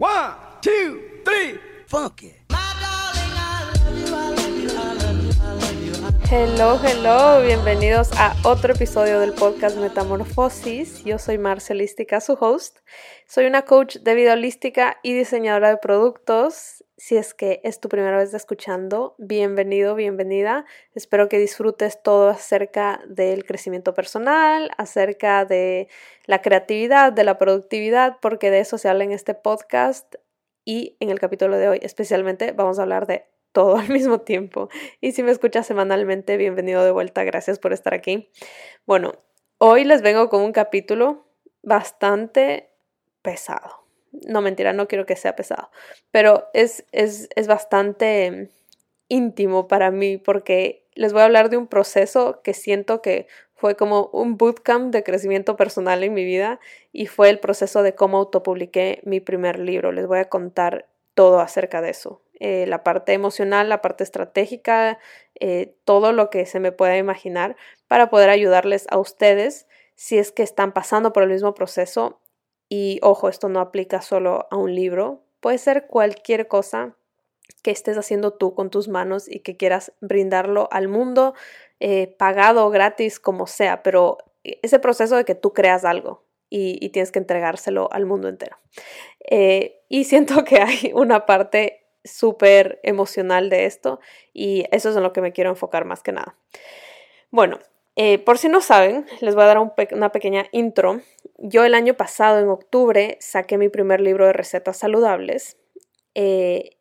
One, two, three, funky. Hello, hello, bienvenidos a otro episodio del podcast Metamorfosis. Yo soy Marcelística, su host. Soy una coach de vida holística y diseñadora de productos. Si es que es tu primera vez escuchando, bienvenido, bienvenida. Espero que disfrutes todo acerca del crecimiento personal, acerca de la creatividad, de la productividad, porque de eso se habla en este podcast y en el capítulo de hoy especialmente vamos a hablar de todo al mismo tiempo. Y si me escuchas semanalmente, bienvenido de vuelta, gracias por estar aquí. Bueno, hoy les vengo con un capítulo bastante pesado. No mentira, no quiero que sea pesado, pero es, es, es bastante íntimo para mí porque les voy a hablar de un proceso que siento que fue como un bootcamp de crecimiento personal en mi vida y fue el proceso de cómo autopubliqué mi primer libro. Les voy a contar todo acerca de eso. Eh, la parte emocional, la parte estratégica, eh, todo lo que se me pueda imaginar para poder ayudarles a ustedes si es que están pasando por el mismo proceso. Y ojo, esto no aplica solo a un libro, puede ser cualquier cosa que estés haciendo tú con tus manos y que quieras brindarlo al mundo, eh, pagado, gratis, como sea, pero ese proceso de que tú creas algo y, tienes que entregárselo al mundo entero. y siento que hay una parte súper emocional de esto y eso es en lo que me quiero enfocar más que nada. Bueno, eh, por si no saben, les voy a dar una pequeña intro. Yo el año pasado, en octubre, saqué mi primer libro de recetas saludables. Eh,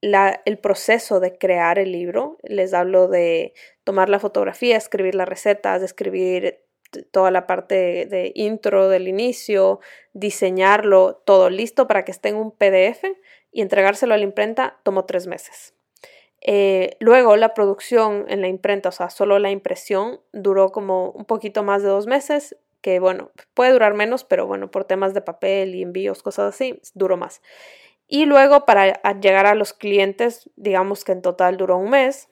el proceso de crear el libro, les hablo de tomar la fotografía, escribir las recetas, escribir toda la parte de intro del inicio, diseñarlo, todo listo para que esté en un PDF y entregárselo a la imprenta tomó tres meses. Eh, luego la producción en la imprenta, o sea, solo la impresión, duró como un poquito más de dos meses, que bueno, puede durar menos, pero bueno, por temas de papel y envíos, cosas así, duró más. Y luego para llegar a los clientes, digamos que en total duró un mes,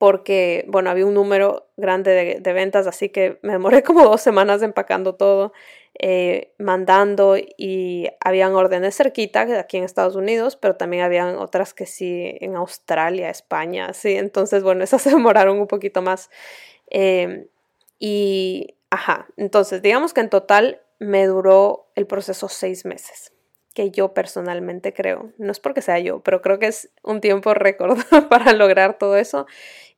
porque, bueno, había un número grande de, ventas, así que me demoré como dos semanas empacando todo, eh, mandando y habían órdenes cerquita aquí en Estados Unidos, pero también habían otras que sí en Australia, España, sí, entonces, bueno, esas se demoraron un poquito más. Eh, y, ajá, entonces, digamos que en total me duró el proceso seis meses que yo personalmente creo. No es porque sea yo, pero creo que es un tiempo récord para lograr todo eso.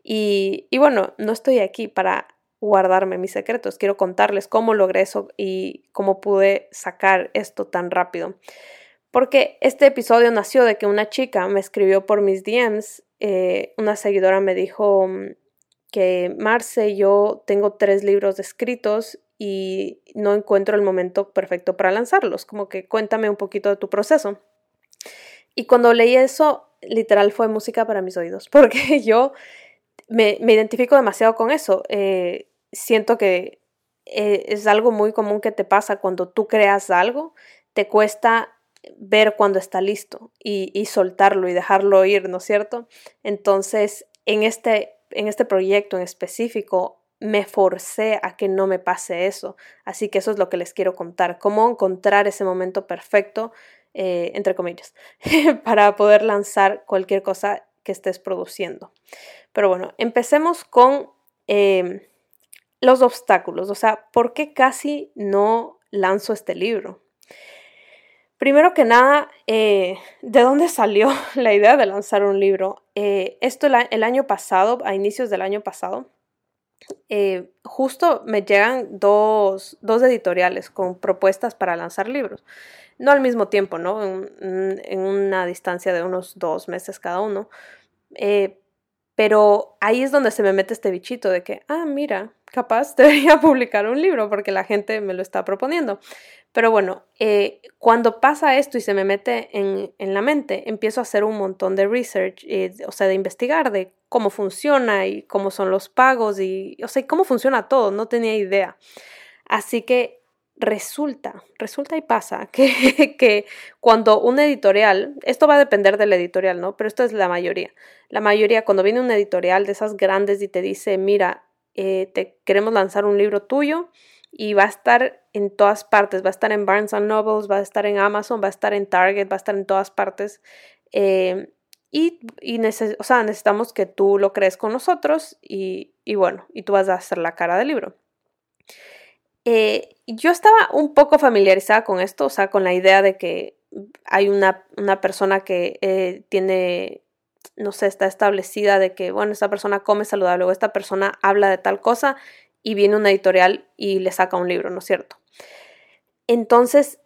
Y, y bueno, no estoy aquí para guardarme mis secretos, quiero contarles cómo logré eso y cómo pude sacar esto tan rápido. Porque este episodio nació de que una chica me escribió por mis DMs, eh, una seguidora me dijo mm, que Marce, yo tengo tres libros escritos y no encuentro el momento perfecto para lanzarlos, como que cuéntame un poquito de tu proceso. Y cuando leí eso, literal fue música para mis oídos, porque yo me, identifico demasiado con eso. Eh, siento que eh, es algo muy común que te pasa cuando tú creas algo, te cuesta ver cuando está listo y, soltarlo y dejarlo ir, ¿no es cierto? Entonces, en este, en este proyecto en específico, me forcé a que no me pase eso. Así que eso es lo que les quiero contar, cómo encontrar ese momento perfecto, eh, entre comillas, para poder lanzar cualquier cosa que estés produciendo. Pero bueno, empecemos con em, los obstáculos, o sea, ¿por qué casi no lanzo este libro? Primero que nada, eh, ¿de dónde salió la idea de lanzar un libro? Eh, esto el año pasado, a inicios del año pasado, eh, justo me llegan dos, editoriales con propuestas para lanzar libros. No al mismo tiempo, ¿no? En, una distancia de unos dos meses cada uno. Pero ahí es donde se me mete este bichito de que, ah, mira, capaz debería publicar un libro porque la gente me lo está proponiendo. Pero bueno, eh, cuando pasa esto y se me mete en, la mente, empiezo a hacer un montón de research, eh, o sea, de investigar de cómo funciona y cómo son los pagos y, o sea, cómo funciona todo, no tenía idea. Así que resulta, resulta y pasa que, que, cuando un editorial, esto va a depender del editorial, ¿no? Pero esto es la mayoría. La mayoría, cuando viene un editorial de esas grandes y te dice, mira, eh, te queremos lanzar un libro tuyo, y va a estar en todas partes, va a estar en Barnes Nobles, va a estar en Amazon, va a estar en Target, va a estar en todas partes. Eh, y, o sea, necesitamos que tú lo crees con nosotros y, bueno, y tú vas a hacer la cara del libro. Eh, yo estaba un poco familiarizada con esto, o sea, con la idea de que hay una, persona que tiene, no sé, está establecida de que, bueno, esta persona come saludable o esta persona habla de tal cosa y viene una editorial y le saca un libro, ¿no es cierto? Entonces,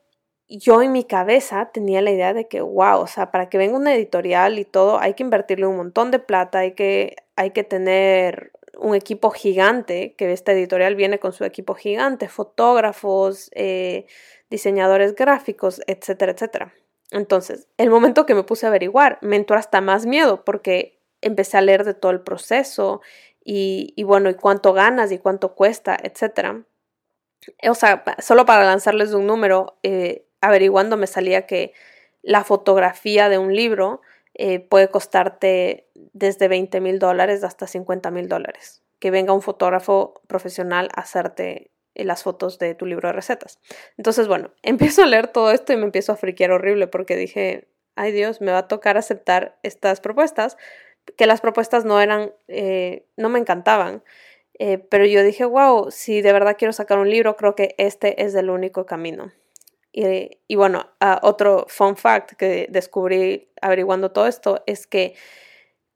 yo en mi cabeza tenía la idea de que, wow, o sea, para que venga una editorial y todo, hay que invertirle un montón de plata, hay que, hay que tener un equipo gigante, que esta editorial viene con su equipo gigante, fotógrafos, eh, diseñadores gráficos, etcétera, etcétera. Entonces, el momento que me puse a averiguar, me entró hasta más miedo porque empecé a leer de todo el proceso y, bueno, y cuánto ganas y cuánto cuesta, etcétera. O sea, solo para lanzarles un número, eh, averiguando me salía que la fotografía de un libro eh, puede costarte desde 20 mil dólares hasta 50 mil dólares. Que venga un fotógrafo profesional a hacerte las fotos de tu libro de recetas. Entonces, bueno, empiezo a leer todo esto y me empiezo a friquear horrible porque dije, ay Dios, me va a tocar aceptar estas propuestas, que las propuestas no eran, eh, no me encantaban. pero yo dije, wow, si de verdad quiero sacar un libro, creo que este es el único camino. Y, bueno, ah, otro fun fact que descubrí averiguando todo esto es que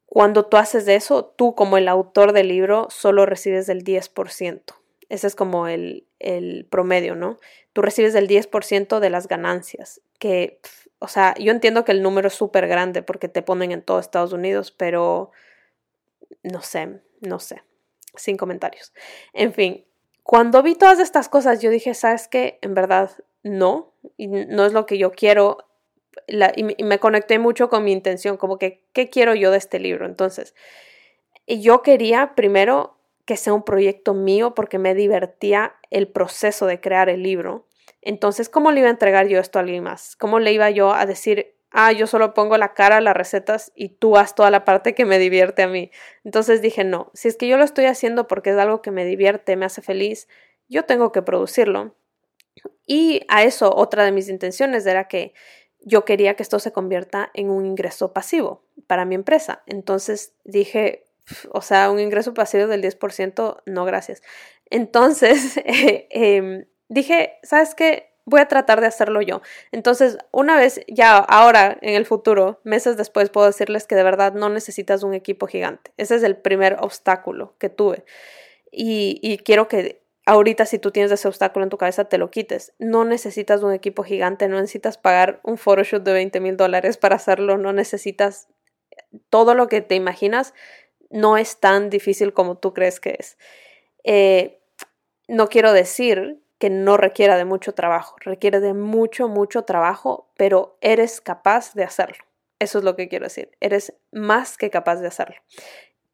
cuando tú haces eso, tú como el autor del libro solo recibes el 10%. Ese es como el, el promedio, ¿no? Tú recibes el 10% de las ganancias, que, o sea, yo entiendo que el número es súper grande porque te ponen en todo Estados Unidos, pero no sé, no sé, sin comentarios. En fin, cuando vi todas estas cosas, yo dije, ¿sabes qué? En verdad, no, y no es lo que yo quiero. y, me conecté mucho con mi intención, como que, ¿qué quiero yo de este libro? Entonces, yo quería primero que sea un proyecto mío porque me divertía el proceso de crear el libro. Entonces, ¿cómo le iba a entregar yo esto a alguien más? ¿Cómo le iba yo a decir, ah, yo solo pongo la cara, las recetas y tú haz toda la parte que me divierte a mí? Entonces dije, no, si es que yo lo estoy haciendo porque es algo que me divierte, me hace feliz, yo tengo que producirlo. Y a eso otra de mis intenciones era que yo quería que esto se convierta en un ingreso pasivo para mi empresa. Entonces dije, o sea, un ingreso pasivo del 10%, no gracias. Entonces em, dije, ¿sabes qué? Voy a tratar de hacerlo yo. Entonces, una vez, ya ahora, en el futuro, meses después, puedo decirles que de verdad no necesitas un equipo gigante. Ese es el primer obstáculo que tuve. Y, y quiero que ahorita si tú tienes ese obstáculo en tu cabeza, te lo quites. No necesitas un equipo gigante, no necesitas pagar un photoshoot de 20 mil dólares para hacerlo, no necesitas todo lo que te imaginas, no es tan difícil como tú crees que es. Eh, no quiero decir que no requiera de mucho trabajo, requiere de mucho, mucho trabajo, pero eres capaz de hacerlo. Eso es lo que quiero decir, eres más que capaz de hacerlo.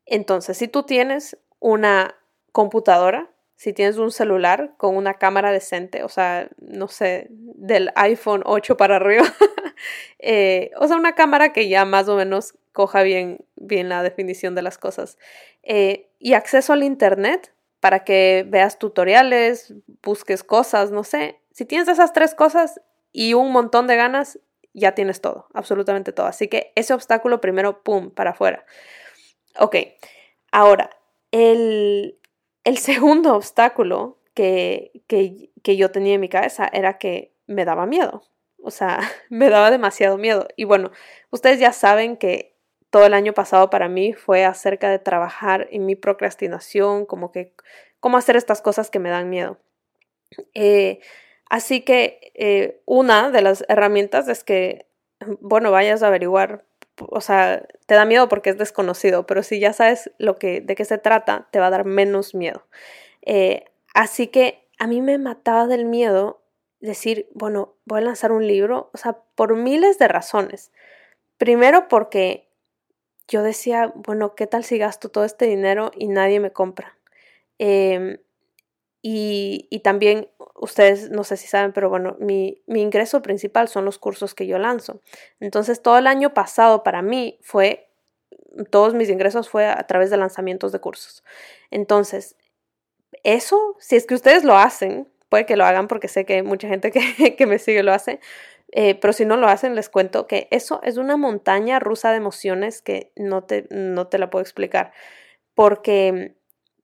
Entonces, si tú tienes una computadora, si tienes un celular con una cámara decente, o sea, no sé, del iPhone 8 para arriba, eh, o sea, una cámara que ya más o menos coja bien, bien la definición de las cosas, eh, y acceso al Internet para que veas tutoriales, busques cosas, no sé, si tienes esas tres cosas y un montón de ganas, ya tienes todo, absolutamente todo. Así que ese obstáculo primero, ¡pum!, para afuera. Ok, ahora, el, el segundo obstáculo que, que, yo tenía en mi cabeza era que me daba miedo. O sea, me daba demasiado miedo. Y bueno, ustedes ya saben que todo el año pasado para mí fue acerca de trabajar en mi procrastinación, como que cómo hacer estas cosas que me dan miedo. Eh, así que eh, una de las herramientas es que, bueno, vayas a averiguar o sea, te da miedo porque es desconocido, pero si ya sabes lo que, de qué se trata, te va a dar menos miedo. Eh, así que a mí me mataba del miedo decir, bueno, voy a lanzar un libro, o sea, por miles de razones. Primero porque yo decía, bueno, ¿qué tal si gasto todo este dinero y nadie me compra? Eh, y, también, ustedes no sé si saben, pero bueno, mi, mi, ingreso principal son los cursos que yo lanzo. Entonces, todo el año pasado para mí fue, todos mis ingresos fue a través de lanzamientos de cursos. Entonces, eso, si es que ustedes lo hacen, puede que lo hagan porque sé que mucha gente que, que me sigue lo hace, eh, pero si no lo hacen, les cuento que eso es una montaña rusa de emociones que no te, no te la puedo explicar. Porque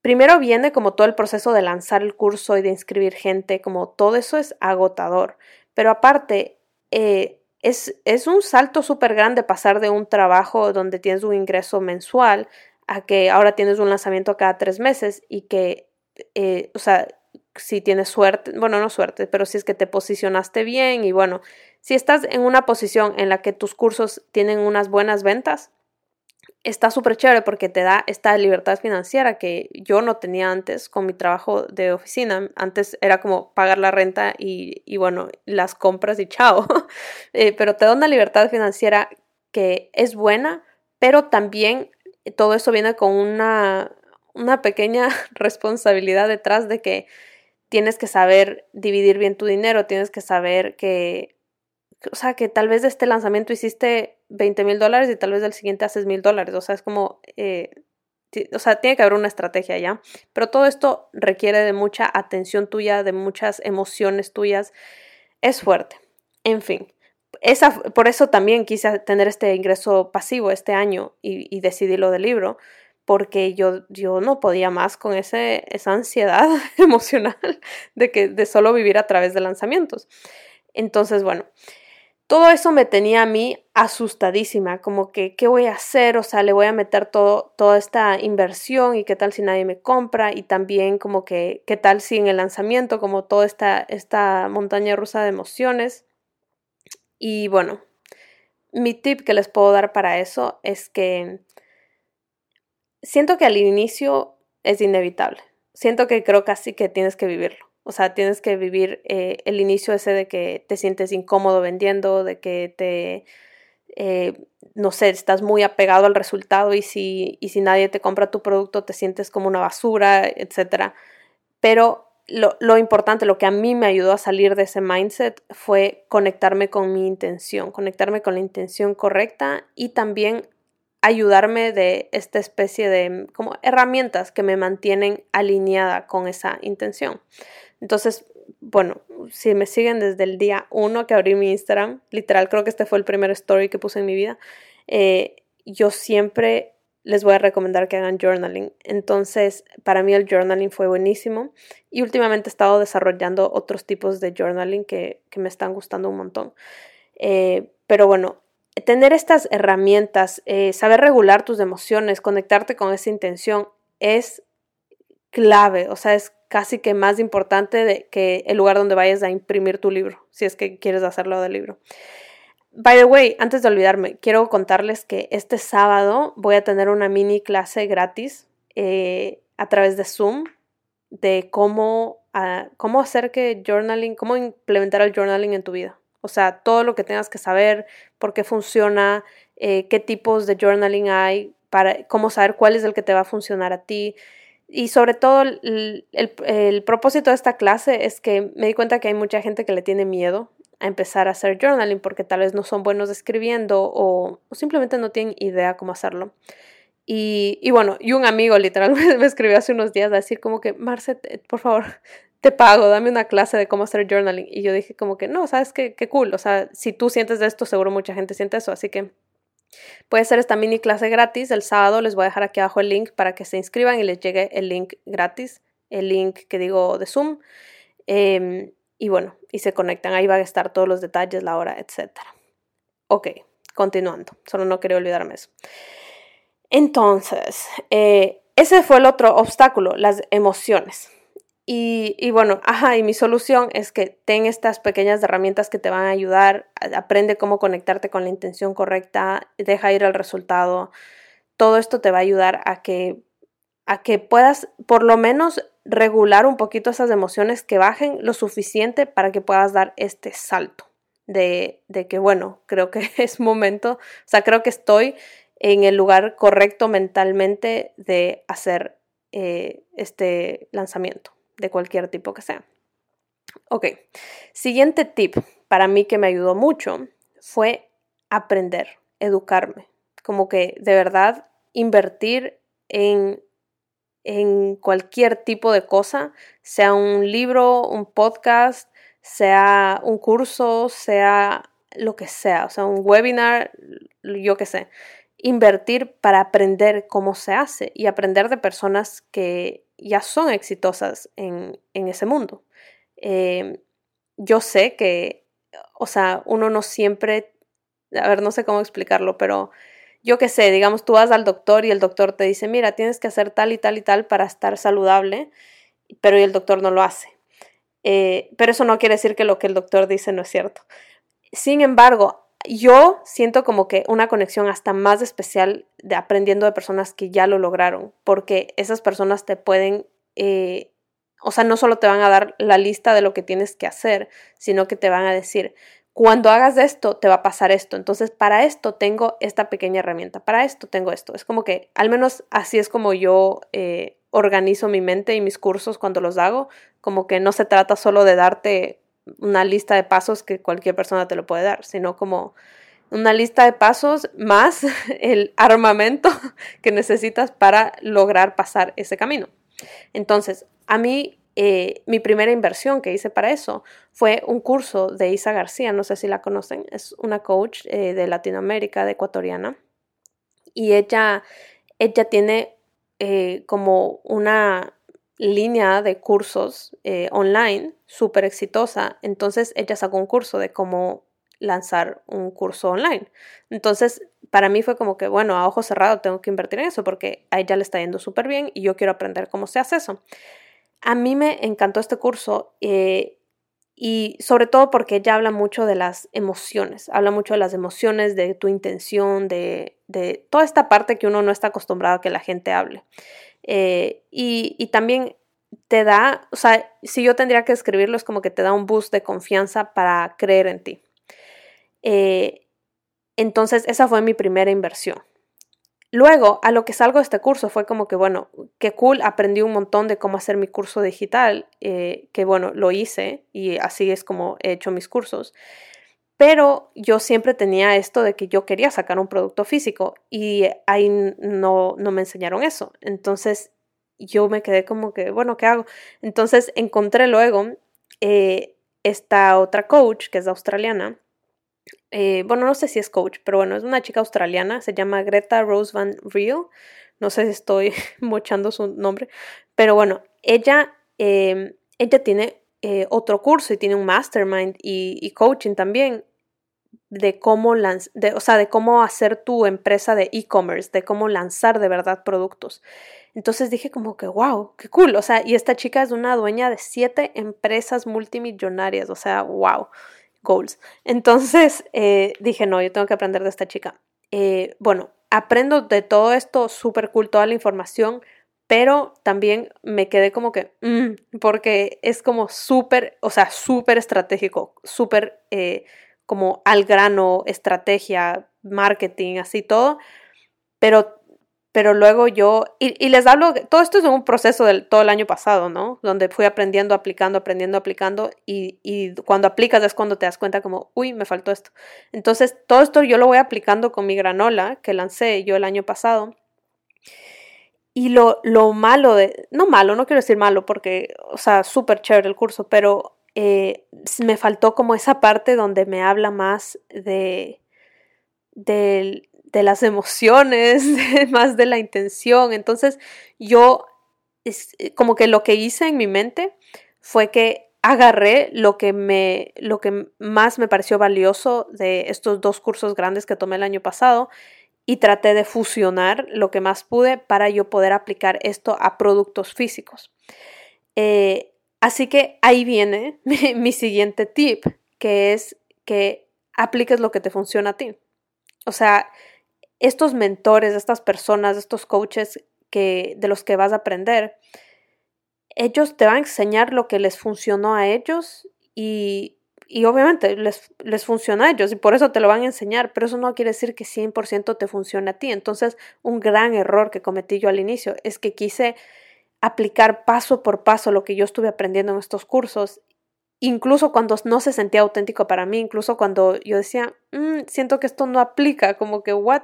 primero viene como todo el proceso de lanzar el curso y de inscribir gente, como todo eso es agotador. Pero aparte, eh, es, es, un salto súper grande pasar de un trabajo donde tienes un ingreso mensual a que ahora tienes un lanzamiento cada tres meses y que, eh, o sea, si tienes suerte, bueno, no suerte, pero si es que te posicionaste bien y bueno, si estás en una posición en la que tus cursos tienen unas buenas ventas, está súper chévere porque te da esta libertad financiera que yo no tenía antes con mi trabajo de oficina. Antes era como pagar la renta y, y bueno, las compras y chao. Eh, pero te da una libertad financiera que es buena, pero también todo eso viene con una, una pequeña responsabilidad detrás de que tienes que saber dividir bien tu dinero, tienes que saber que, o sea, que tal vez de este lanzamiento hiciste 20 mil dólares y tal vez del siguiente haces mil dólares, o sea, es como, eh, o sea, tiene que haber una estrategia ya, pero todo esto requiere de mucha atención tuya, de muchas emociones tuyas, es fuerte, en fin. Esa, por eso también quise tener este ingreso pasivo este año y, y decidí lo del libro, porque yo, yo no podía más con ese, esa ansiedad emocional de, que, de solo vivir a través de lanzamientos. Entonces, bueno, todo eso me tenía a mí asustadísima, como que, ¿qué voy a hacer? O sea, le voy a meter todo, toda esta inversión y qué tal si nadie me compra y también como que, ¿qué tal si en el lanzamiento, como toda esta, esta montaña rusa de emociones? Y bueno, mi tip que les puedo dar para eso es que siento que al inicio es inevitable. Siento que creo casi que tienes que vivirlo. O sea, tienes que vivir eh, el inicio ese de que te sientes incómodo vendiendo, de que te, eh, no sé, estás muy apegado al resultado y si, y si nadie te compra tu producto te sientes como una basura, etc. Pero lo, lo, importante, lo que a mí me ayudó a salir de ese mindset fue conectarme con mi intención, conectarme con la intención correcta y también ayudarme de esta especie de como herramientas que me mantienen alineada con esa intención. Entonces, bueno, si me siguen desde el día uno que abrí mi Instagram, literal creo que este fue el primer story que puse en mi vida, eh, yo siempre les voy a recomendar que hagan journaling. Entonces, para mí el journaling fue buenísimo y últimamente he estado desarrollando otros tipos de journaling que, me están gustando un montón. Eh, pero bueno, tener estas herramientas, eh, saber regular tus emociones, conectarte con esa intención es clave, o sea, es casi que más importante que el lugar donde vayas a imprimir tu libro, si es que quieres hacerlo del libro. By the way, antes de olvidarme, quiero contarles que este sábado voy a tener una mini clase gratis eh, a través de Zoom de cómo, ah, cómo hacer que journaling, cómo implementar el journaling en tu vida. O sea, todo lo que tengas que saber, por qué funciona, eh, qué tipos de journaling hay, para cómo saber cuál es el que te va a funcionar a ti. Y sobre todo, el, el, propósito de esta clase es que me di cuenta que hay mucha gente que le tiene miedo a empezar a hacer journaling porque tal vez no son buenos escribiendo o, o simplemente no tienen idea cómo hacerlo. Y, y, bueno, y un amigo literal me escribió hace unos días a decir como que, Marce, por favor, te pago, dame una clase de cómo hacer journaling. Y yo dije como que no, sabes qué, qué cool. O sea, si tú sientes esto, seguro mucha gente siente eso. Así que puede ser esta mini clase gratis. El sábado les voy a dejar aquí abajo el link para que se inscriban y les llegue el link gratis, el link que digo de Zoom. Em, y bueno, y se conectan. Ahí van a estar todos los detalles, la hora, etc. Ok, continuando. Solo no quería olvidarme eso. Entonces, eh, ese fue el otro obstáculo, las emociones. Y, bueno, ajá, y mi solución es que ten estas pequeñas herramientas que te van a ayudar, aprende cómo conectarte con la intención correcta, deja ir al resultado. Todo esto te va a ayudar a que, a que puedas por lo menos regular un poquito esas emociones que bajen lo suficiente para que puedas dar este salto de, de que, bueno, creo que es momento, o sea, creo que estoy en el lugar correcto mentalmente de hacer eh, este lanzamiento de cualquier tipo que sea. Ok, siguiente tip para mí que me ayudó mucho fue aprender, educarme, como que de verdad invertir en en cualquier tipo de cosa, sea un libro, un podcast, sea un curso, sea lo que sea, o sea, un webinar, yo qué sé, invertir para aprender cómo se hace y aprender de personas que ya son exitosas en, ese mundo. Eh, yo sé que, o sea, uno no siempre, a ver, no sé cómo explicarlo, pero yo qué sé, digamos, tú vas al doctor y el doctor te dice, mira, tienes que hacer tal y tal y tal para estar saludable, pero el doctor no lo hace. Eh, pero eso no quiere decir que lo que el doctor dice no es cierto. Sin embargo, yo siento como que una conexión hasta más especial de aprendiendo de personas que ya lo lograron, porque esas personas te pueden, eh, o sea, no solo te van a dar la lista de lo que tienes que hacer, sino que te van a decir, cuando hagas esto, te va a pasar esto. Entonces, para esto tengo esta pequeña herramienta, para esto tengo esto. Es como que, al menos así es como yo eh, organizo mi mente y mis cursos cuando los hago, como que no se trata solo de darte una lista de pasos que cualquier persona te lo puede dar, sino como una lista de pasos más el armamento que necesitas para lograr pasar ese camino. Entonces, a mí eh, mi primera inversión que hice para eso fue un curso de Isa García, no sé si la conocen, es una coach eh, de Latinoamérica, de ecuatoriana, y ella, ella tiene eh, como una línea de cursos online súper exitosa, entonces ella sacó un curso de cómo lanzar un curso online. Entonces, para mí fue como que, bueno, a ojo cerrado tengo que invertir en eso porque a ella le está yendo súper bien y yo quiero aprender cómo se hace eso. A mí me encantó este curso eh, y sobre todo porque ella habla mucho de las emociones, habla mucho de las emociones, de tu intención, de, toda esta parte que uno no está acostumbrado a que la gente hable. Eh, y, también te da, o sea, si yo tendría que escribirlo, es como que te da un boost de confianza para creer en ti. Eh, entonces, esa fue mi primera inversión. Luego, a lo que salgo de este curso fue como que, bueno, qué cool, aprendí un montón de cómo hacer mi curso digital, eh, que bueno, lo hice y así es como he hecho mis cursos. Pero yo siempre tenía esto de que yo quería sacar un producto físico y ahí no, no me enseñaron eso. Entonces yo me quedé como que, bueno, ¿qué hago? Entonces encontré luego eh, esta otra coach que es australiana eh, bueno, no sé si es coach, pero bueno, es una chica australiana, se llama Greta Rose Van Riel, no sé si estoy mochando su nombre, pero bueno, ella, em, ella tiene eh, otro curso y tiene un mastermind y, coaching también de cómo, de, o sea, de cómo hacer tu empresa de e-commerce, de cómo lanzar de verdad productos. Entonces dije como que, wow, qué cool. O sea, y esta chica es una dueña de siete empresas multimillonarias. O sea, wow goals. Entonces eh, dije, no, yo tengo que aprender de esta chica. Eh, bueno, aprendo de todo esto, súper cool, toda la información, pero también me quedé como que, mm", porque es como súper, o sea, súper estratégico, súper eh, como al grano, estrategia, marketing, así todo, pero pero luego yo, y, les hablo, todo esto es un proceso del todo el año pasado, ¿no? Donde fui aprendiendo, aplicando, aprendiendo, aplicando, y, y, cuando aplicas es cuando te das cuenta como, uy, me faltó esto. Entonces, todo esto yo lo voy aplicando con mi granola que lancé yo el año pasado. Y lo, lo malo de, no malo, no quiero decir malo, porque, o sea, súper chévere el curso, pero eh, me faltó como esa parte donde me habla más de, de las emociones, más de la intención. Entonces yo, es, eh, como que lo que hice en mi mente fue que agarré lo que me lo que más me pareció valioso de estos dos cursos grandes que tomé el año pasado y traté de fusionar lo que más pude para yo poder aplicar esto a productos físicos. Eh, así que ahí viene mi, mi siguiente tip, que es que apliques lo que te funciona a ti. O sea, estos mentores, estas personas, estos coaches que, de los que vas a aprender, ellos te van a enseñar lo que les funcionó a ellos y, y obviamente les, les, funciona a ellos y por eso te lo van a enseñar, pero eso no quiere decir que 100% te funcione a ti. Entonces, un gran error que cometí yo al inicio es que quise aplicar paso por paso lo que yo estuve aprendiendo en estos cursos incluso cuando no se sentía auténtico para mí, incluso cuando yo decía, mm, siento que esto no aplica, como que, what?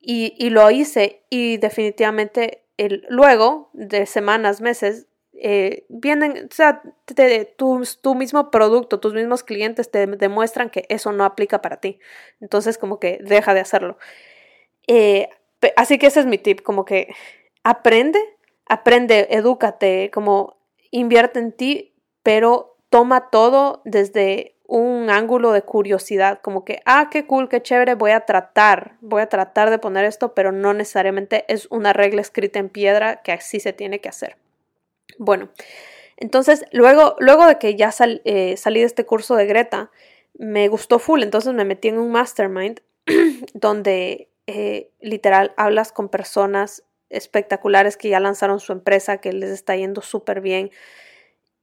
Y, y, lo hice y definitivamente el, luego de semanas, meses, eh, vienen, o sea, tu, mismo producto, tus mismos clientes te demuestran que eso no aplica para ti. Entonces, como que deja de hacerlo. Eh, así que ese es mi tip, como que aprende, aprende, edúcate, como invierte en ti, pero toma todo desde un ángulo de curiosidad, como que, ah, qué cool, qué chévere, voy a tratar, voy a tratar de poner esto, pero no necesariamente es una regla escrita en piedra que así se tiene que hacer. Bueno, entonces luego, luego de que ya eh, salí de este curso de Greta, me gustó full, entonces me metí en un mastermind donde eh, literal hablas con personas espectaculares que ya lanzaron su empresa, que les está yendo súper bien.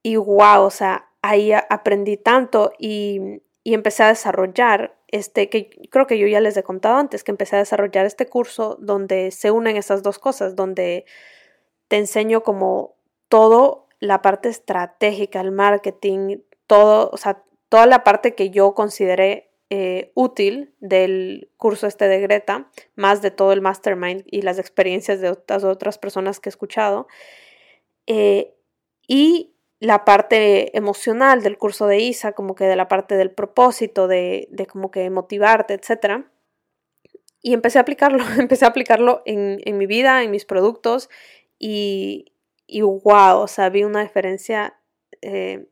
Y wow, o sea, ahí aprendí tanto y, y, empecé a desarrollar este, que creo que yo ya les he contado antes, que empecé a desarrollar este curso donde se unen esas dos cosas, donde te enseño como todo la parte estratégica, el marketing, todo, o sea, toda la parte que yo consideré eh, útil del curso este de Greta, más de todo el mastermind y las experiencias de otras, otras personas que he escuchado, eh, y la parte emocional del curso de ISA, como que de la parte del propósito, de, de como que motivarte, etc. Y empecé a aplicarlo, empecé a aplicarlo en, en mi vida, en mis productos, y, y wow, o sea, vi una diferencia eh,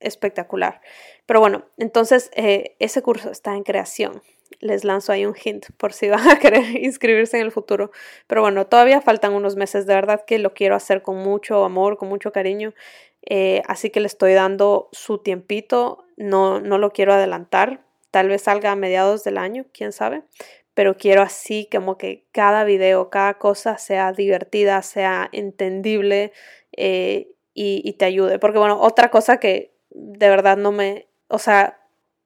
espectacular. Pero bueno, entonces eh, ese curso está en creación. Les lanzo ahí un hint por si van a querer inscribirse en el futuro. Pero bueno, todavía faltan unos meses. De verdad que lo quiero hacer con mucho amor, con mucho cariño. Eh, así que le estoy dando su tiempito. No, no lo quiero adelantar. Tal vez salga a mediados del año, quién sabe pero quiero así como que cada video, cada cosa sea divertida, sea entendible eh, y, te ayude. Porque bueno, otra cosa que de verdad no me, o sea,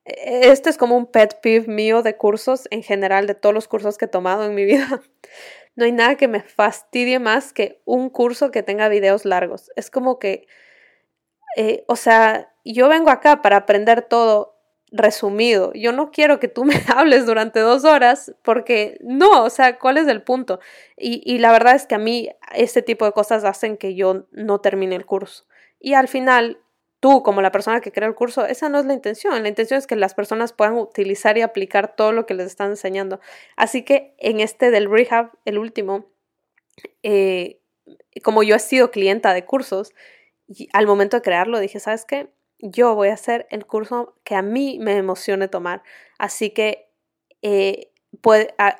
este es como un pet peeve mío de cursos en general, de todos los cursos que he tomado en mi vida. No hay nada que me fastidie más que un curso que tenga videos largos. Es como que, eh, o sea, yo vengo acá para aprender todo resumido. Yo no quiero que tú me hables durante dos horas porque no, o sea, ¿cuál es el punto? Y, y, la verdad es que a mí este tipo de cosas hacen que yo no termine el curso. Y al final, tú como la persona que crea el curso, esa no es la intención. La intención es que las personas puedan utilizar y aplicar todo lo que les están enseñando. Así que en este del rehab, el último, eh, como yo he sido clienta de cursos, y al momento de crearlo dije, ¿sabes qué? Yo voy a hacer el curso que a mí me emocione tomar. Así que, eh,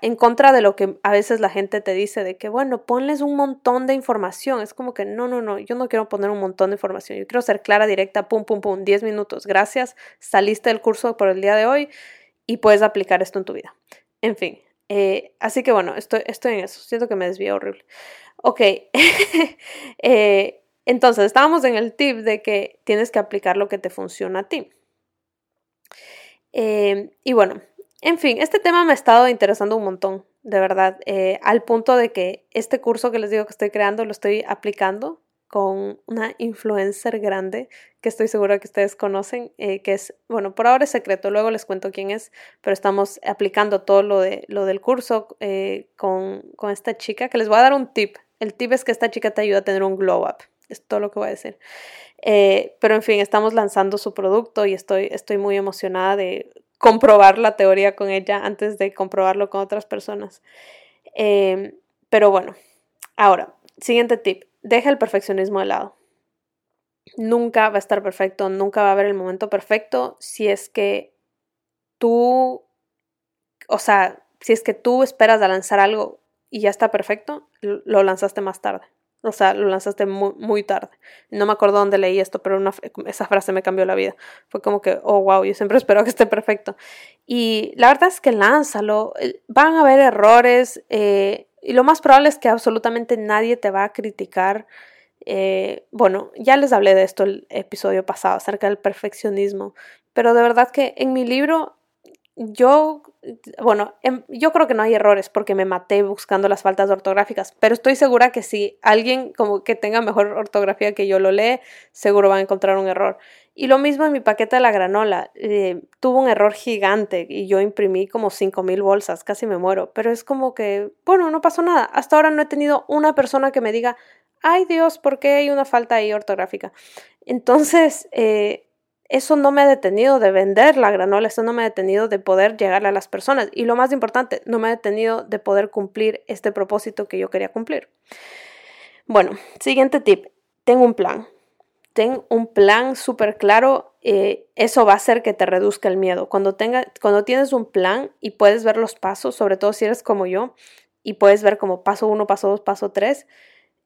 en contra de lo que a veces la gente te dice de que, bueno, ponles un montón de información. Es como que, no, no, no, yo no quiero poner un montón de información. Yo quiero ser clara, directa, pum, pum, pum, 10 minutos. Gracias, saliste del curso por el día de hoy y puedes aplicar esto en tu vida. En fin, eh, así que bueno, estoy, estoy en eso. Siento que me desvío horrible. Ok. eh, entonces, estábamos en el tip de que tienes que aplicar lo que te funciona a ti. Eh, y bueno, en fin, este tema me ha estado interesando un montón, de verdad, eh, al punto de que este curso que les digo que estoy creando lo estoy aplicando con una influencer grande que estoy segura que ustedes conocen, eh, que es, bueno, por ahora es secreto, luego les cuento quién es, pero estamos aplicando todo lo, de, lo del curso con, con esta chica, que les voy a dar un tip. El tip es que esta chica te ayuda a tener un glow up. Es todo lo que voy a decir. Eh, pero en fin, estamos lanzando su producto y estoy, estoy muy emocionada de comprobar la teoría con ella antes de comprobarlo con otras personas. Eh, pero bueno, ahora, siguiente tip. Deja el perfeccionismo de lado. Nunca va a estar perfecto, nunca va a haber el momento perfecto si es que tú, o sea, si es que tú esperas a lanzar algo y ya está perfecto, lo lanzaste más tarde. O sea, lo lanzaste muy, tarde. No me acuerdo dónde leí esto, pero una, esa frase me cambió la vida. Fue como que, oh, wow, yo siempre espero que esté perfecto. Y la verdad es que lánzalo. Van a haber errores. Eh, y lo más probable es que absolutamente nadie te va a criticar. Eh, bueno, ya les hablé de esto el episodio pasado acerca del perfeccionismo. Pero de verdad que en mi libro yo, bueno, em, yo creo que no hay errores porque me maté buscando las faltas ortográficas, pero estoy segura que si alguien como que tenga mejor ortografía que yo lo lee, seguro va a encontrar un error. Y lo mismo en mi paquete de la granola. Eh, tuvo un error gigante y yo imprimí como 5000 bolsas, casi me muero. Pero es como que, bueno, no pasó nada. Hasta ahora no he tenido una persona que me diga, ay Dios, ¿por qué hay una falta ahí ortográfica? Entonces, eh, eso no me ha detenido de vender la granola, eso no me ha detenido de poder llegarle a las personas. Y lo más importante, no me ha detenido de poder cumplir este propósito que yo quería cumplir. Bueno, siguiente tip, tengo un plan. Ten un plan súper claro, eh, eso va a hacer que te reduzca el miedo. Cuando, tenga, cuando tienes un plan y puedes ver los pasos, sobre todo si eres como yo, y puedes ver como paso uno, paso dos, paso tres,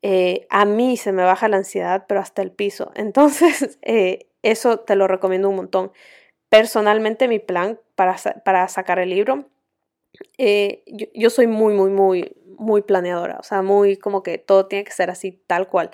eh, a mí se me baja la ansiedad, pero hasta el piso. Entonces, eh, eso te lo recomiendo un montón. Personalmente, mi plan para, para sacar el libro, yo, yo, soy muy, muy, muy, muy planeadora, o sea, muy como que todo tiene que ser así, tal cual.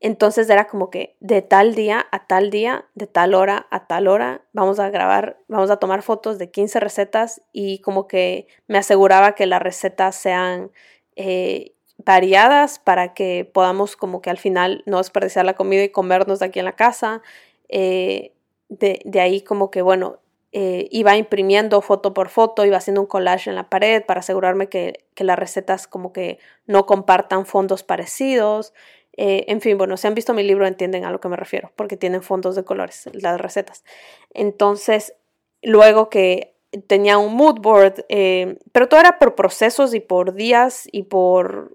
Entonces era como que de tal día a tal día, de tal hora a tal hora, vamos a grabar, vamos a tomar fotos de 15 recetas y como que me aseguraba que las recetas sean eh, variadas para que podamos como que al final no desperdiciar la comida y comernos de aquí en la casa. Eh, de, de, ahí como que, bueno, eh, iba imprimiendo foto por foto, iba haciendo un collage en la pared para asegurarme que, que las recetas como que no compartan fondos parecidos. Eh, en fin, bueno, si han visto mi libro entienden a lo que me refiero, porque tienen fondos de colores, las recetas. Entonces, luego que tenía un mood board, eh, pero todo era por procesos y por días y por,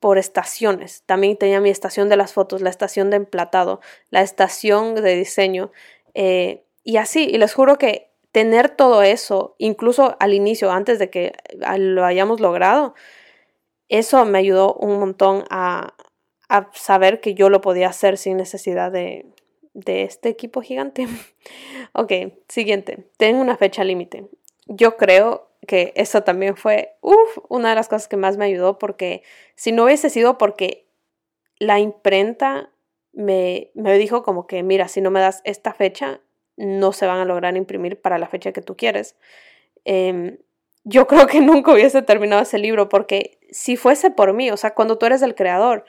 por estaciones. También tenía mi estación de las fotos, la estación de emplatado, la estación de diseño. Eh, y así, y les juro que tener todo eso, incluso al inicio, antes de que lo hayamos logrado, eso me ayudó un montón a saber que yo lo podía hacer sin necesidad de, de este equipo gigante. ok, siguiente. Tengo una fecha límite. Yo creo que eso también fue una de las cosas que más me ayudó porque si no hubiese sido porque la imprenta me, me dijo como que, mira, si no me das esta fecha, no se van a lograr imprimir para la fecha que tú quieres. Eh, yo creo que nunca hubiese terminado ese libro porque si fuese por mí, o sea, cuando tú eres el creador,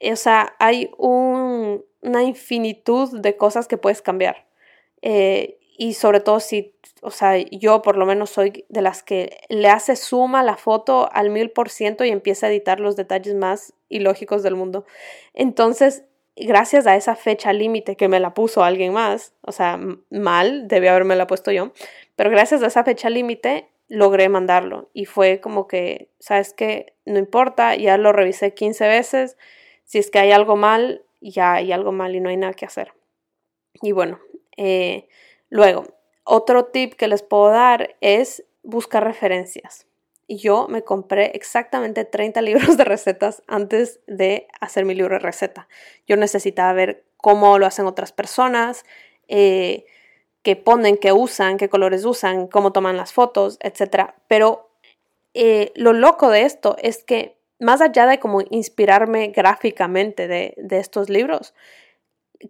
o sea, hay un, una infinitud de cosas que puedes cambiar. Eh, y sobre todo si, o sea, yo por lo menos soy de las que le hace suma la foto al mil por ciento y empieza a editar los detalles más ilógicos del mundo. Entonces, gracias a esa fecha límite que me la puso alguien más, o sea, mal, debía haberme la puesto yo, pero gracias a esa fecha límite logré mandarlo y fue como que, sabes que no importa, ya lo revisé 15 veces, si es que hay algo mal, ya hay algo mal y no hay nada que hacer. Y bueno, eh, luego, otro tip que les puedo dar es buscar referencias. Yo me compré exactamente 30 libros de recetas antes de hacer mi libro de receta. Yo necesitaba ver cómo lo hacen otras personas, eh, qué ponen, qué usan, qué colores usan, cómo toman las fotos, etc. Pero eh, lo loco de esto es que más allá de como inspirarme gráficamente de, estos libros,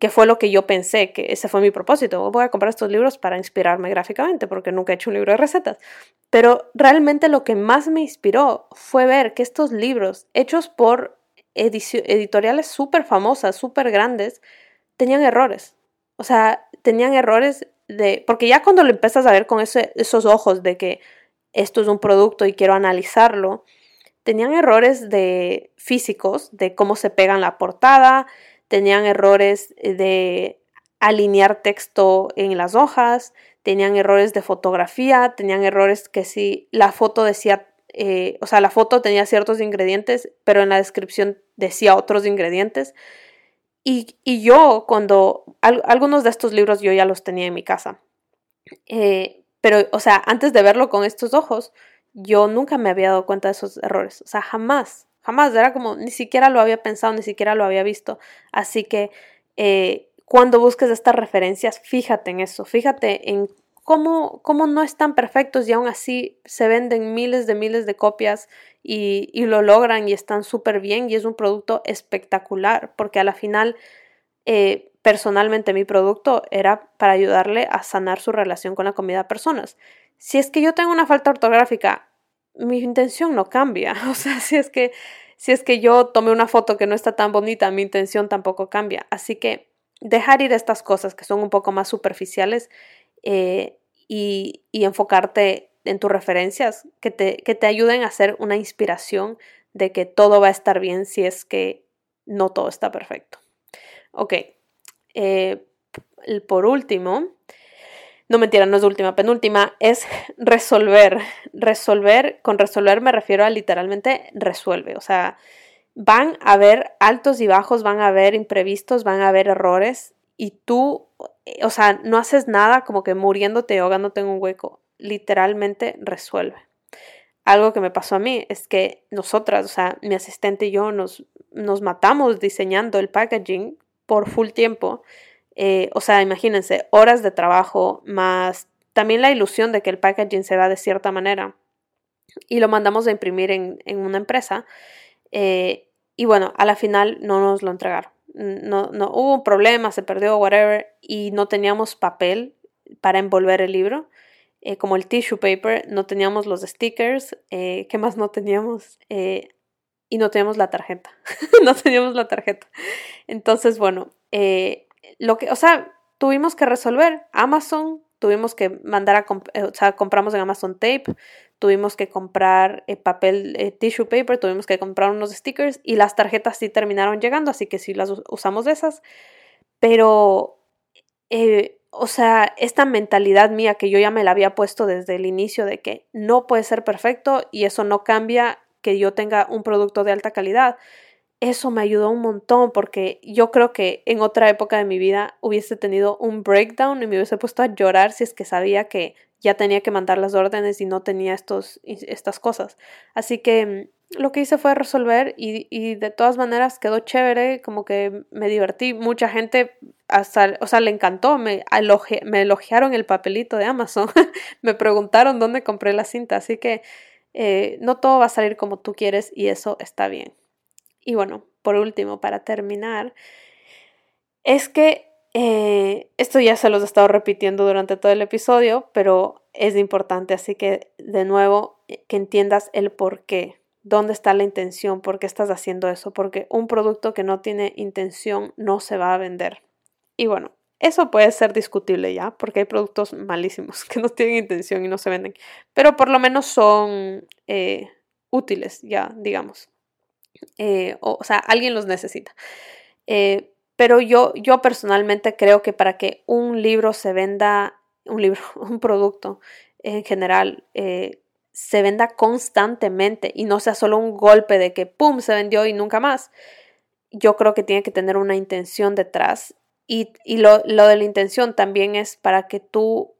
que fue lo que yo pensé, que ese fue mi propósito. Voy a comprar estos libros para inspirarme gráficamente, porque nunca he hecho un libro de recetas. Pero realmente lo que más me inspiró fue ver que estos libros, hechos por editoriales súper famosas, súper grandes, tenían errores. O sea, tenían errores de... Porque ya cuando lo empiezas a ver con esos ojos de que esto es un producto y quiero analizarlo, tenían errores de físicos, de cómo se pegan la portada, tenían errores de alinear texto en las hojas, tenían errores de fotografía, tenían errores que si la foto decía, eh, o sea, la foto tenía ciertos ingredientes, pero en la descripción decía otros ingredientes. Y, yo cuando algunos de estos libros yo ya los tenía en mi casa, eh, pero, o sea, antes de verlo con estos ojos, yo nunca me había dado cuenta de esos errores. O sea, jamás, jamás. Era como, ni siquiera lo había pensado, ni siquiera lo había visto. Así que eh, cuando busques estas referencias, fíjate en eso, fíjate en cómo, cómo no están perfectos y aún así se venden miles de miles de copias y, y lo logran y están súper bien y es un producto espectacular porque a la final... Eh, personalmente mi producto era para ayudarle a sanar su relación con la comida a personas. Si es que yo tengo una falta ortográfica, mi intención no cambia. O sea, si es que si es que yo tomé una foto que no está tan bonita, mi intención tampoco cambia. Así que dejar ir estas cosas que son un poco más superficiales eh, y, enfocarte en tus referencias que te, que te ayuden a hacer una inspiración de que todo va a estar bien si es que no todo está perfecto. Ok, eh, por último, no mentira, no es última, penúltima, es resolver. Resolver, con resolver me refiero a literalmente resuelve. O sea, van a haber altos y bajos, van a haber imprevistos, van a haber errores y tú, eh, o sea, no haces nada como que muriéndote y ahogándote en un hueco. Literalmente resuelve. Algo que me pasó a mí es que nosotras, o sea, mi asistente y yo nos, nos matamos diseñando el packaging por full tiempo eh, o sea, imagínense, horas de trabajo más también la ilusión de que el packaging se va de cierta manera. Y lo mandamos a imprimir en, una empresa. Eh, y bueno, a la final no nos lo entregaron. No, no, hubo un problema, se perdió, whatever, y no teníamos papel para envolver el libro. Eh, como el tissue paper, no teníamos los stickers, ¿qué más no teníamos? y no teníamos la tarjeta, no teníamos la tarjeta. Entonces, bueno, lo que, o sea, tuvimos que resolver. Amazon, tuvimos que mandar a, eh, o sea, compramos en Amazon Tape, tuvimos que comprar eh, papel, eh, tissue paper, tuvimos que comprar unos stickers y las tarjetas sí terminaron llegando, así que sí las usamos esas. Pero, o sea, esta mentalidad mía que yo ya me la había puesto desde el inicio de que no puede ser perfecto y eso no cambia que yo tenga un producto de alta calidad eso me ayudó un montón porque yo creo que en otra época de mi vida hubiese tenido un breakdown y me hubiese puesto a llorar si es que sabía que ya tenía que mandar las órdenes y no tenía estos, estas cosas. Así que mm, lo que hice fue resolver y, y de todas maneras quedó chévere, como que me divertí. Mucha gente, hasta, o sea, le encantó, me, me elogiaron el papelito de Amazon, me preguntaron dónde compré la cinta, así que eh, no todo va a salir como tú quieres y eso está bien. Y bueno, por último, para terminar, es que eh, esto ya se los he estado repitiendo durante todo el episodio, pero es importante, así que de nuevo, eh, que entiendas el por qué, dónde está la intención, por qué estás haciendo eso, porque un producto que no tiene intención no se va a vender. Y bueno, eso puede ser discutible ya, porque hay productos malísimos que no tienen intención y no se venden, pero por lo menos son eh, útiles ya, digamos. Eh, o, sea, alguien los necesita. Eh, pero yo, yo personalmente creo que para que un libro se venda, un libro, un producto en general, eh, se venda constantemente y no sea solo un golpe de que ¡pum! se vendió y nunca más. Yo creo que tiene que tener una intención detrás. Y, y lo, lo de la intención también es para que tú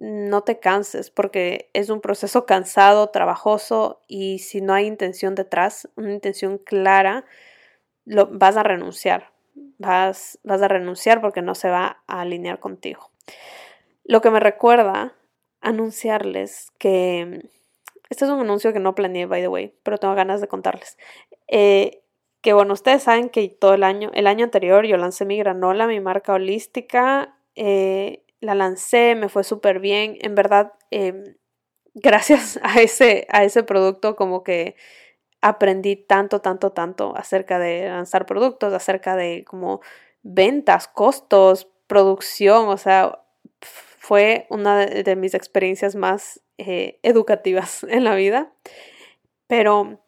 no te canses porque es un proceso cansado, trabajoso y si no hay intención detrás, una intención clara, lo, vas a renunciar. Vas, vas a renunciar porque no se va a alinear contigo. Lo que me recuerda anunciarles que este es un anuncio que no planeé, by the way, pero tengo ganas de contarles. Eh, que bueno, ustedes saben que todo el año, el año anterior yo lancé mi granola, mi marca holística. Eh, la lancé, me fue súper bien. En verdad, em, gracias a ese, a ese producto como que aprendí tanto, tanto, tanto acerca de lanzar productos, acerca de como ventas, costos, producción, o sea, fue una de, mis experiencias más eh, educativas en la vida. Pero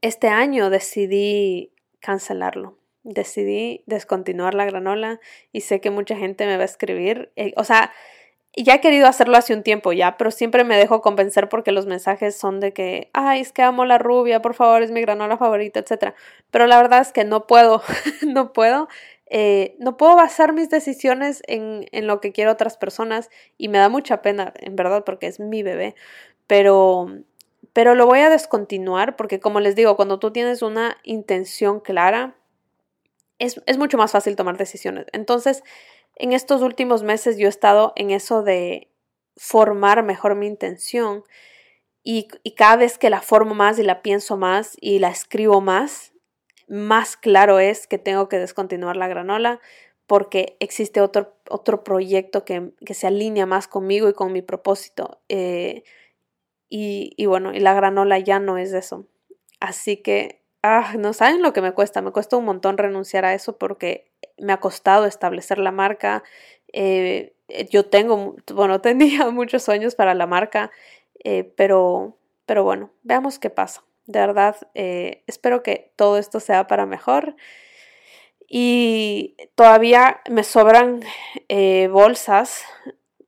este año decidí cancelarlo decidí descontinuar la granola y sé que mucha gente me va a escribir. Eh, o sea, ya he querido hacerlo hace un tiempo ya, pero siempre me dejo convencer porque los mensajes son de que, ay, es que amo la rubia, por favor, es mi granola favorita, etc. Pero la verdad es que no puedo, no puedo. Eh, no puedo basar mis decisiones en, en lo que quiero otras personas y me da mucha pena, en verdad, porque es mi bebé. Pero, pero lo voy a descontinuar porque, como les digo, cuando tú tienes una intención clara, es, mucho más fácil tomar decisiones. Entonces, en estos últimos meses yo he estado en eso de formar mejor mi intención y, cada vez que la formo más y la pienso más y la escribo más, más claro es que tengo que descontinuar la granola porque existe otro, otro proyecto que, se alinea más conmigo y con mi propósito. Eh, y, y, bueno, y la granola ya no es eso. Así que ah, no saben lo que me cuesta, me cuesta un montón renunciar a eso porque me ha costado establecer la marca. Eh, yo tengo, bueno, tenía muchos sueños para la marca, eh, pero, pero bueno, veamos qué pasa. De verdad, eh, espero que todo esto sea para mejor. Y todavía me sobran bolsas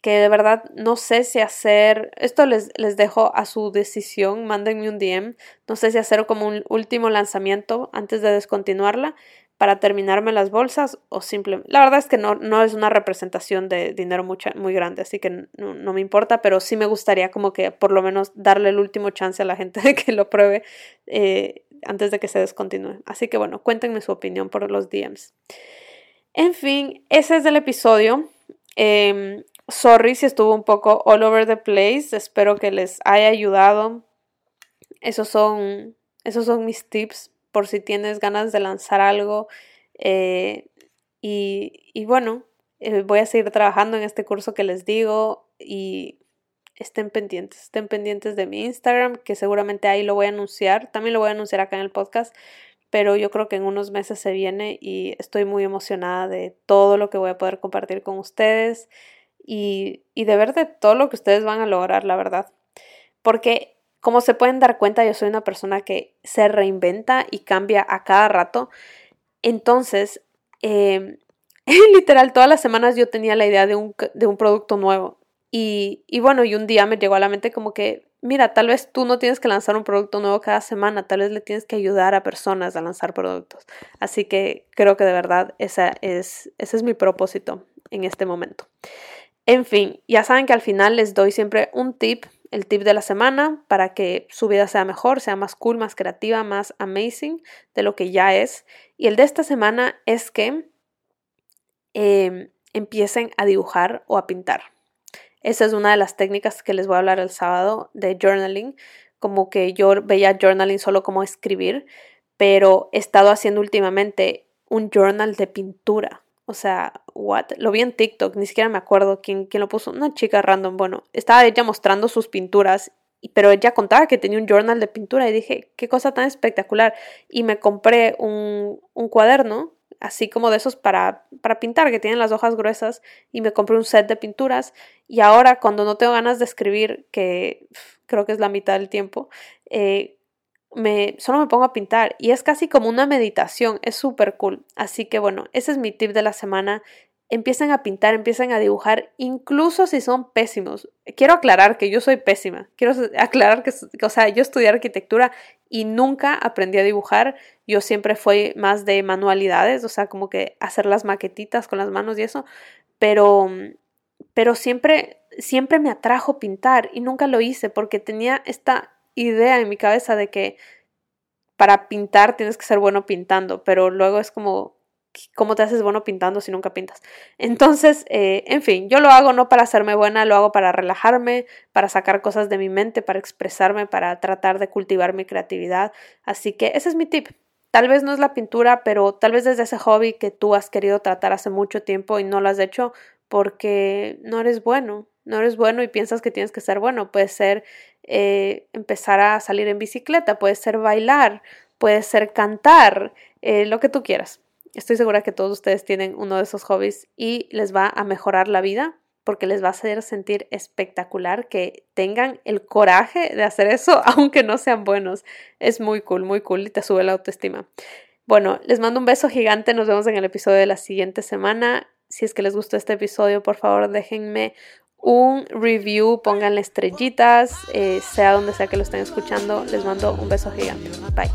que de verdad no sé si hacer, esto les, les dejo a su decisión, mándenme un DM, no sé si hacer como un último lanzamiento antes de descontinuarla para terminarme las bolsas o simplemente, la verdad es que no, no es una representación de dinero mucha, muy grande, así que no, me importa, pero sí me gustaría como que por lo menos darle el último chance a la gente de que lo pruebe eh, antes de que se descontinúe. Así que bueno, cuéntenme su opinión por los DMs. En fin, ese es el episodio. Em, Sorry si estuvo un poco all over the place. Espero que les haya ayudado. Esos son, esos son mis tips por si tienes ganas de lanzar algo. Eh, y, y, bueno, eh, voy a seguir trabajando en este curso que les digo y estén pendientes, estén pendientes de mi Instagram, que seguramente ahí lo voy a anunciar. También lo voy a anunciar acá en el podcast, pero yo creo que en unos meses se viene y estoy muy emocionada de todo lo que voy a poder compartir con ustedes y, de ver de todo lo que ustedes van a lograr, la verdad. Porque como se pueden dar cuenta, yo soy una persona que se reinventa y cambia a cada rato. Entonces, em, literal, todas las semanas yo tenía la idea de un, de un producto nuevo. Y, y, bueno, y un día me llegó a la mente como que, mira, tal vez tú no tienes que lanzar un producto nuevo cada semana, tal vez le tienes que ayudar a personas a lanzar productos. Así que creo que de verdad esa es, ese es mi propósito en este momento. En fin, ya saben que al final les doy siempre un tip, el tip de la semana, para que su vida sea mejor, sea más cool, más creativa, más amazing de lo que ya es. Y el de esta semana es que em, empiecen a dibujar o a pintar. Esa es una de las técnicas que les voy a hablar el sábado de journaling, como que yo veía journaling solo como escribir, pero he estado haciendo últimamente un journal de pintura. O sea, what? Lo vi en TikTok, ni siquiera me acuerdo quién, quién lo puso. Una chica random, bueno, estaba ella mostrando sus pinturas, pero ella contaba que tenía un journal de pintura y dije, qué cosa tan espectacular. Y me compré un, un cuaderno, así como de esos para, para pintar, que tienen las hojas gruesas, y me compré un set de pinturas. Y ahora, cuando no tengo ganas de escribir, que creo que es la mitad del tiempo, eh, me, solo me pongo a pintar y es casi como una meditación, es súper cool. Así que bueno, ese es mi tip de la semana. Empiecen a pintar, empiecen a dibujar, incluso si son pésimos. Quiero aclarar que yo soy pésima. Quiero aclarar que, o sea, yo estudié arquitectura y nunca aprendí a dibujar. Yo siempre fui más de manualidades, o sea, como que hacer las maquetitas con las manos y eso. Pero, pero siempre, siempre me atrajo pintar y nunca lo hice porque tenía esta idea en mi cabeza de que para pintar tienes que ser bueno pintando, pero luego es como, ¿cómo te haces bueno pintando si nunca pintas? Entonces, eh, en fin, yo lo hago no para hacerme buena, lo hago para relajarme, para sacar cosas de mi mente, para expresarme, para tratar de cultivar mi creatividad. Así que ese es mi tip. Tal vez no es la pintura, pero tal vez desde ese hobby que tú has querido tratar hace mucho tiempo y no lo has hecho porque no eres bueno, no eres bueno y piensas que tienes que ser bueno. Puede ser eh, empezar a salir en bicicleta, puede ser bailar, puede ser cantar, eh, lo que tú quieras. Estoy segura que todos ustedes tienen uno de esos hobbies y les va a mejorar la vida porque les va a hacer sentir espectacular que tengan el coraje de hacer eso, aunque no sean buenos. Es muy cool, muy cool y te sube la autoestima. Bueno, les mando un beso gigante, nos vemos en el episodio de la siguiente semana. Si es que les gustó este episodio, por favor déjenme un review, pónganle estrellitas, eh, sea donde sea que lo estén escuchando. Les mando un beso gigante. Bye.